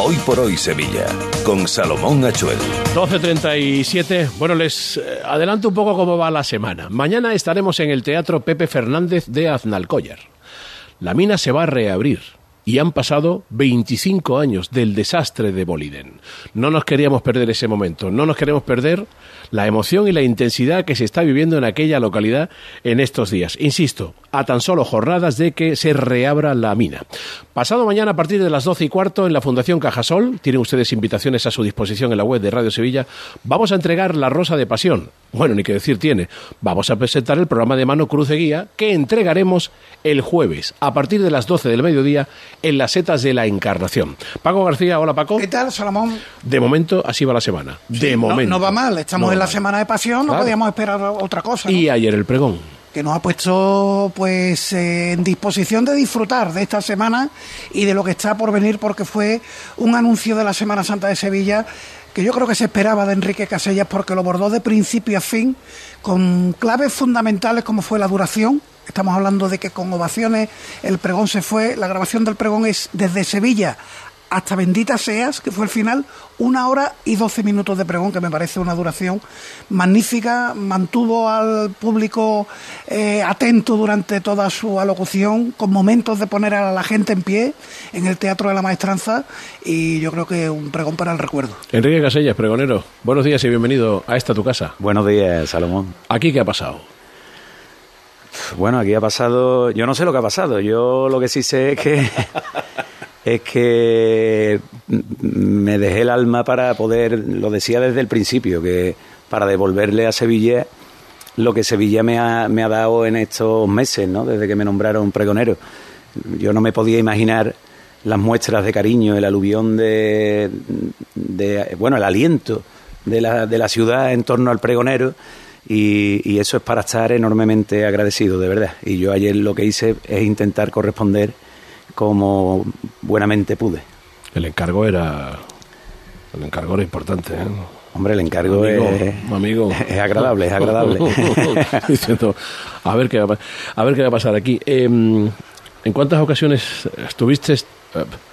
Hoy por hoy Sevilla, con Salomón Achuel. 12.37. Bueno, les eh, adelanto un poco cómo va la semana. Mañana estaremos en el Teatro Pepe Fernández de Aznalcóllar. La mina se va a reabrir y han pasado 25 años del desastre de Boliden. No nos queríamos perder ese momento, no nos queremos perder la emoción y la intensidad que se está viviendo en aquella localidad en estos días. Insisto, a tan solo jornadas de que se reabra la mina. Pasado mañana a partir de las 12 y cuarto en la Fundación Cajasol, tienen ustedes invitaciones a su disposición en la web de Radio Sevilla, vamos a entregar la Rosa de Pasión. Bueno, ni que decir tiene. Vamos a presentar el programa de mano Cruce Guía que entregaremos el jueves a partir de las 12 del mediodía en las setas de la Encarnación. Paco García, hola Paco. ¿Qué tal, Salomón? De momento así va la semana. De momento. No, va mal, estamos No en la mal. semana de pasión, no podíamos esperar otra cosa. ¿no? Y ayer el pregón. Que nos ha puesto pues eh, en disposición de disfrutar de esta semana y de lo que está por venir, porque fue un anuncio de la Semana Santa de Sevilla que yo creo que se esperaba de Enrique Casellas porque lo bordó de principio a fin con claves fundamentales como fue la duración. Estamos hablando de que con ovaciones el pregón se fue, la grabación del pregón es desde Sevilla hasta Bendita Seas, que fue el final, una hora y doce minutos de pregón, que me parece una duración magnífica. Mantuvo al público eh, atento durante toda su alocución, con momentos de poner a la gente en pie en el Teatro de la Maestranza, y yo creo que un pregón para el recuerdo. Enrique Casellas, pregonero, buenos días y bienvenido a esta tu casa. Buenos días, Salomón. ¿Aquí qué ha pasado? Bueno, aquí ha pasado, yo no sé lo que ha pasado, yo lo que sí sé es que es que me dejé el alma para poder, lo decía desde el principio, que para devolverle a Sevilla lo que Sevilla me ha, me ha dado en estos meses, ¿no? Desde que me nombraron pregonero. Yo no me podía imaginar las muestras de cariño, el aluvión de, de bueno, el aliento de la, de la ciudad en torno al pregonero y, y eso es para estar enormemente agradecido, de verdad. Y yo ayer lo que hice es intentar corresponder como buenamente pude. El encargo era. El encargo era importante, ¿eh? Hombre, el encargo Amigo, es, amigo. es agradable, es agradable. Diciendo, a ver qué va, a ver qué va a pasar aquí. Em, ¿En cuántas ocasiones tuviste eh,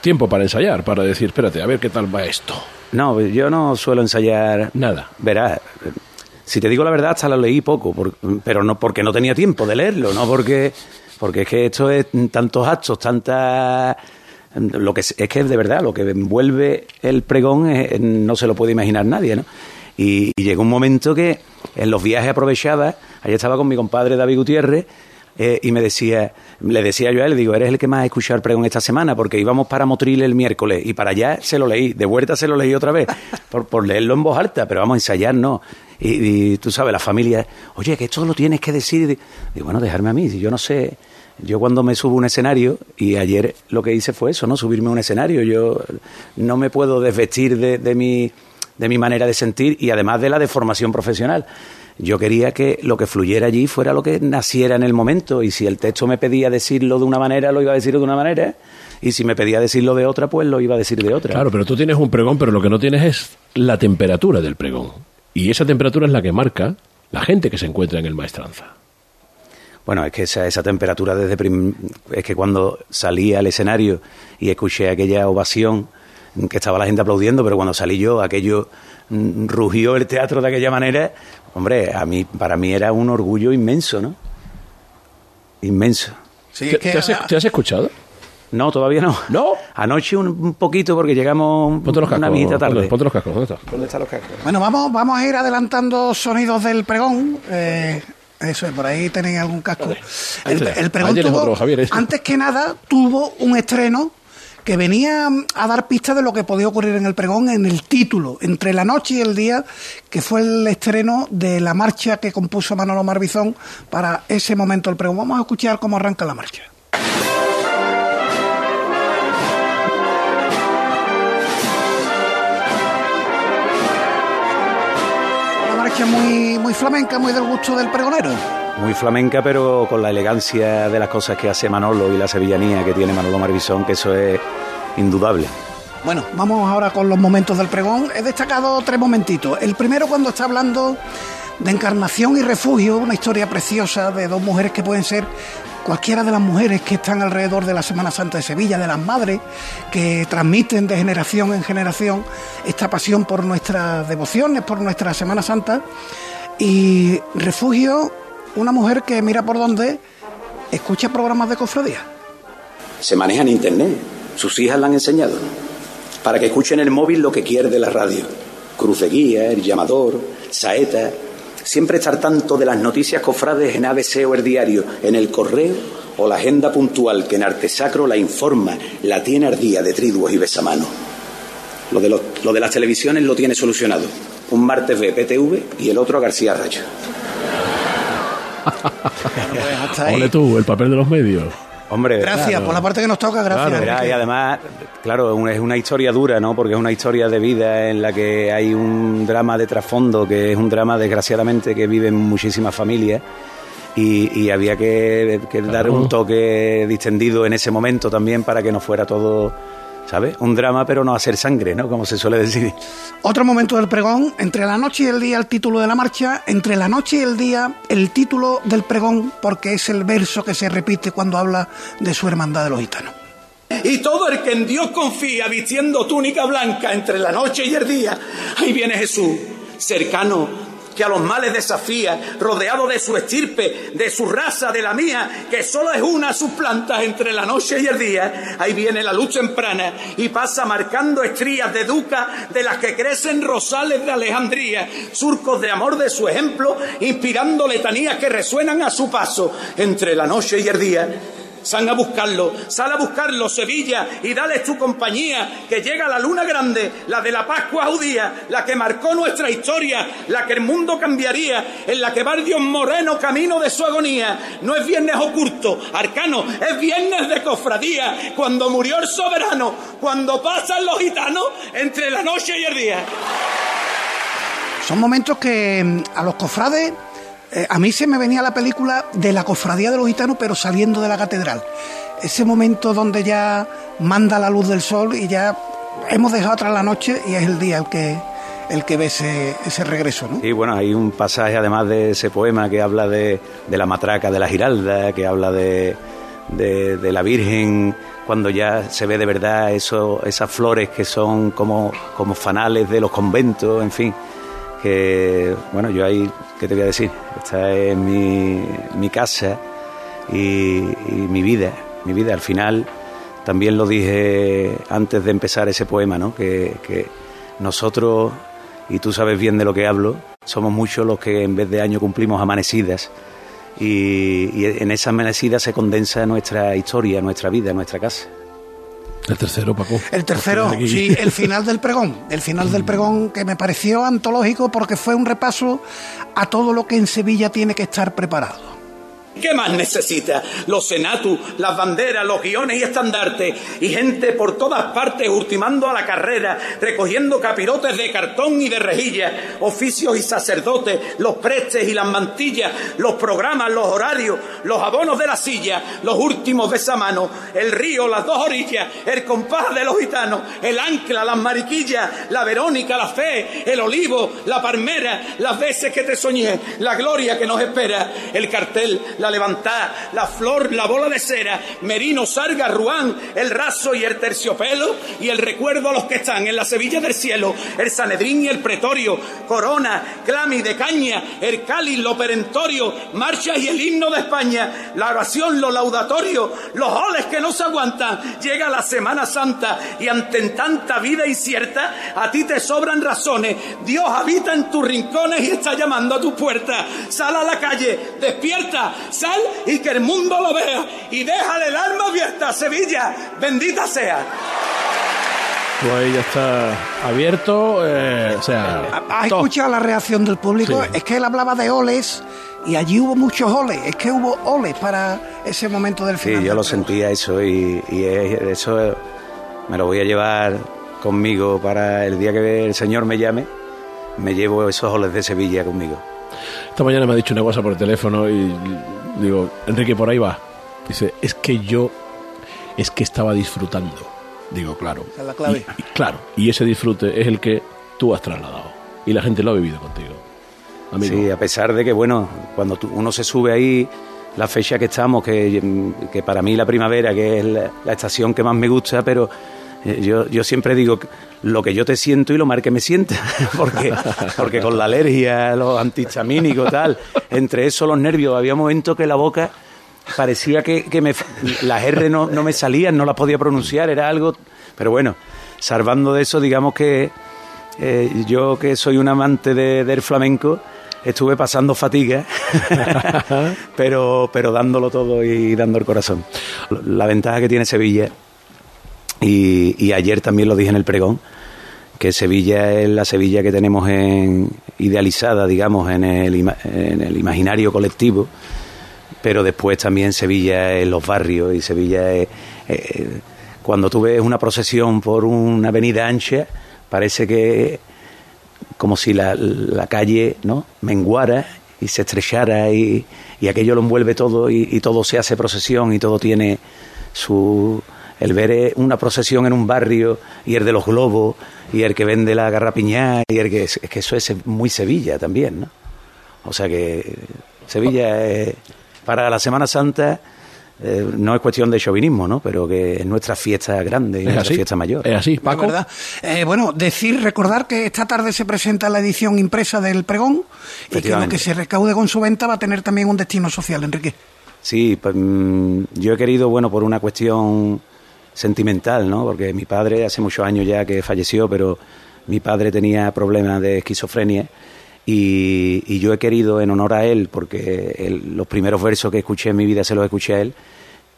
tiempo para ensayar? Para decir, espérate, a ver qué tal va esto. No, yo no suelo ensayar Nada. Verás, si te digo la verdad, hasta lo leí poco, pero no porque no tenía tiempo de leerlo, no porque porque es que esto es tantos actos, tantas lo que es, es que de verdad lo que envuelve el pregón es- no se lo puede imaginar nadie, ¿no? Y, y llegó un momento que en los viajes aprovechaba, allá estaba con mi compadre David Gutiérrez eh, y me decía, le decía yo a él, digo, eres el que más ha escuchado el pregón esta semana, porque íbamos para Motril el miércoles y para allá se lo leí, de vuelta se lo leí otra vez, por, por leerlo en voz alta, pero vamos a ensayar, no. Y, y tú sabes, la familia, oye, que esto lo tienes que decir. Y digo, bueno, dejarme a mí, si yo no sé. Yo cuando me subo a un escenario, y ayer lo que hice fue eso, ¿no? Subirme a un escenario. Yo no me puedo desvestir de, de mi, de mi manera de sentir y además de la de formación profesional. Yo quería que lo que fluyera allí fuera lo que naciera en el momento y si el texto me pedía decirlo de una manera, lo iba a decir de una manera y si me pedía decirlo de otra, pues lo iba a decir de otra. Claro, pero tú tienes un pregón, pero lo que no tienes es la temperatura del pregón. Y esa temperatura es la que marca la gente que se encuentra en el maestranza. Bueno, es que esa, esa temperatura desde... prim- es que cuando salí al escenario y escuché aquella ovación, que estaba la gente aplaudiendo, pero cuando salí yo, aquello mm, rugió el teatro de aquella manera, hombre, a mí, para mí era un orgullo inmenso, ¿no? Inmenso. Sí, ¿Te, te has, te has escuchado? No, todavía no. ¿No? Anoche un, un poquito porque llegamos Ponte los cascos. una mitad tarde. ponte- ponte los cascos. ¿Dónde está? ¿Dónde están los cascos? Bueno, vamos, vamos a ir adelantando sonidos del pregón. Eh, eso es, por ahí tenéis algún casco. El, pregón Ahí tienes tuvo, otro, Javier, antes que nada, tuvo un estreno que venía a dar pistas de lo que podía ocurrir en el pregón en el título, entre la noche y el día, que fue el estreno de la marcha que compuso Manolo Marbizón para ese momento del pregón. Vamos a escuchar cómo arranca la marcha. Marcha muy, muy flamenca, muy del gusto del pregonero. Muy flamenca, pero con la elegancia de las cosas que hace Manolo y la sevillanía que tiene Manolo Marbizón, que eso es indudable. Bueno, vamos ahora con los momentos del pregón. He destacado tres momentitos. El primero cuando está hablando de encarnación y refugio, una historia preciosa de dos mujeres que pueden ser cualquiera de las mujeres que están alrededor de la Semana Santa de Sevilla, de las madres, que transmiten de generación en generación esta pasión por nuestras devociones, por nuestra Semana Santa. Y refugio, una mujer que mira por dónde escucha programas de cofradía. Se maneja en internet, sus hijas la han enseñado, para que escuchen el móvil lo que quiere de la radio. Cruz de guía, el llamador, saeta, Siempre estar tanto de las noticias cofrades en ABC o el diario, en el correo o la agenda puntual que en Artesacro la informa, la tiene ardía de triduos y besamanos. Lo de, lo de las televisiones lo tiene solucionado. Un martes ve PTV y el otro a García Rayo. Ole tú, el papel de los medios. Hombre, gracias por la parte que nos toca, gracias. y además, claro, es una historia dura, ¿no? Porque es una historia de vida en la que hay un drama de trasfondo, que es un drama, desgraciadamente, que viven muchísimas familias. Y, había que, dar un toque distendido en ese momento también para que no fuera todo ¿sabes? Un drama, pero no hacer sangre, ¿no? Como se suele decir. Otro momento del pregón, entre la noche y el día el título de la marcha, entre la noche y el día el título del pregón, porque es el verso que se repite cuando habla de su hermandad de los gitanos. Y todo el que en Dios confía, vistiendo túnica blanca entre la noche y el día, ahí viene Jesús, cercano que a los males desafía, rodeado de su estirpe, de su raza, de la mía, que solo es una sus plantas entre la noche y el día. Ahí viene la luz temprana y pasa marcando estrías de duca de las que crecen rosales de Alejandría, surcos de amor de su ejemplo, inspirando letanías que resuenan a su paso entre la noche y el día. Sal a buscarlo, sal a buscarlo, Sevilla, y dale tu compañía, que llega la luna grande, la de la Pascua judía, la que marcó nuestra historia, la que el mundo cambiaría, en la que va Dios moreno camino de su agonía. No es viernes oculto, arcano, es viernes de cofradía, cuando murió el soberano, cuando pasan los gitanos entre la noche y el día. Son momentos que mm, a los cofrades eh, a mí se me venía la película de la cofradía de los gitanos, pero saliendo de la catedral. Ese momento donde ya manda la luz del sol y ya hemos dejado atrás la noche y es el día el que, el que ve ese, ese regreso, ¿no? Bueno, hay un pasaje además de ese poema que habla de, la matraca de la Giralda, que habla de, de, la Virgen, cuando ya se ve de verdad eso, esas flores que son como, como fanales de los conventos, en fin que, bueno, yo ahí, ¿qué te voy a decir? Esta es mi, mi casa y, mi vida, mi vida. Al final, también lo dije antes de empezar ese poema, ¿no? Que, nosotros, y tú sabes bien de lo que hablo, somos muchos los que en vez de año cumplimos amanecidas. Y, y en esa amanecida se condensa nuestra historia, nuestra vida, nuestra casa. El tercero, Paco. El tercero, sí, el final del pregón. El final del pregón que me pareció antológico porque fue un repaso a todo lo que en Sevilla tiene que estar preparado. ¿Qué más necesita? Los senatus, las banderas, los guiones y estandartes, y gente por todas partes ultimando a la carrera, recogiendo capirotes de cartón y de rejilla, oficios y sacerdotes, los prestes y las mantillas, los programas, los horarios, los abonos de la silla, los últimos besamanos, el río, las dos orillas, el compás de los gitanos, el ancla, las mariquillas, la Verónica, la fe, el olivo, la palmera, las veces que te soñé, la gloria que nos espera, el cartel, la levantada, la flor, la bola de cera, Merino, Sarga, Ruán, el raso y el terciopelo, y el recuerdo a los que están en la Sevilla del cielo, el Sanedrín y el Pretorio, Corona, Clami de Caña, el Cáliz, lo perentorio, marcha y el himno de España, la oración, lo laudatorio, los oles que no se aguantan, llega la Semana Santa y ante tanta vida incierta, a ti te sobran razones, Dios habita en tus rincones y está llamando a tu puerta, sal a la calle, despierta, sal y que el mundo lo vea y déjale el alma abierta, Sevilla, bendita sea. Pues ahí ya está abierto, eh, o sea... ¿Has escuchado la reacción del público? Es que él hablaba de oles y allí hubo muchos oles, es que hubo oles para ese momento del final. Sí, yo lo sentía eso y, y eso me lo voy a llevar conmigo para el día que el Señor me llame, me llevo esos oles de Sevilla conmigo. Esta mañana me ha dicho una cosa por teléfono y digo, Enrique, por ahí va. Dice, es que yo, es que estaba disfrutando. Digo, claro. es la clave. Y, claro, y ese disfrute es el que tú has trasladado. Y la gente lo ha vivido contigo. amigo. Sí, a pesar de que, bueno, cuando tú- uno se sube ahí, la fecha que estamos, que, que para mí la primavera, que es la, la estación que más me gusta, pero yo, yo siempre digo lo que yo te siento y lo mal que me sienta, porque, porque con la alergia, los antihistamínicos, tal, entre eso los nervios, había momentos que la boca parecía que, que me, las R no, no me salían, no las podía pronunciar, era algo, pero bueno, salvando de eso, digamos que eh, yo que soy un amante de- del flamenco, estuve pasando fatiga, pero, pero dándolo todo y dando el corazón. La ventaja que tiene Sevilla, y, y ayer también lo dije en el pregón, que Sevilla es la Sevilla que tenemos en, idealizada, digamos, en el, en el imaginario colectivo, pero después también Sevilla es los barrios y Sevilla es... eh, cuando tú ves una procesión por una avenida ancha, parece que como si la, la calle no menguara y se estrechara y, y aquello lo envuelve todo y, y todo se hace procesión y todo tiene su el ver eh, una procesión en un barrio y el de los globos y el que vende la garrapiñá y el que es, es que eso es muy Sevilla también no o sea que Sevilla es, para la Semana Santa eh, no es cuestión de chauvinismo no pero que es nuestra fiesta grande y Es nuestra así. fiesta mayor Es así, Es Paco. verdad. Eh, bueno, decir, recordar que esta tarde se presenta la edición impresa del pregón y que lo que se recaude con su venta va a tener también un destino social, Enrique. Sí, pues, mm, yo he querido, bueno, por una cuestión sentimental, ¿no? Porque mi padre hace muchos años ya que falleció, pero mi padre tenía problemas de esquizofrenia y, y yo he querido, en honor a él, porque él- los primeros versos que escuché en mi vida se los escuché a él,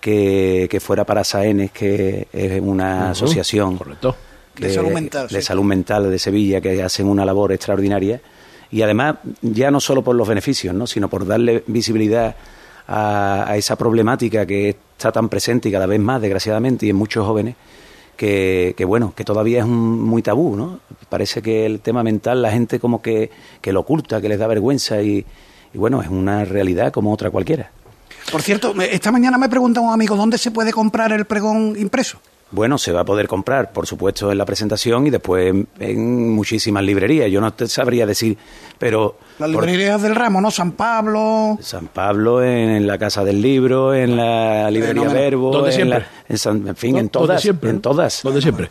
que, que fuera para Saenes, que es una asociación Correcto. De salud mental, de sí. salud mental de Sevilla que hacen una labor extraordinaria y además ya no solo por los beneficios, ¿no? sino por darle visibilidad a, a esa problemática que está tan presente y cada vez más, desgraciadamente, y en muchos jóvenes, que, que, bueno, que todavía es un- muy tabú, ¿no? Parece que el tema mental la gente como que, que lo oculta, que les da vergüenza y, bueno, es una realidad como otra cualquiera. Por cierto, esta mañana me pregunta un amigo dónde se puede comprar el pregón impreso. Bueno, se va a poder comprar, por supuesto, en la presentación y después en, en muchísimas librerías. Yo no te sabría decir, pero... Las por- librerías del ramo, ¿no? San Pablo. San Pablo, en la Casa del Libro, en la librería. Verbo, ¿Dónde en, siempre? la- en, San- en fin, ¿Dó- en dónde todas, siempre, en todas. Donde siempre.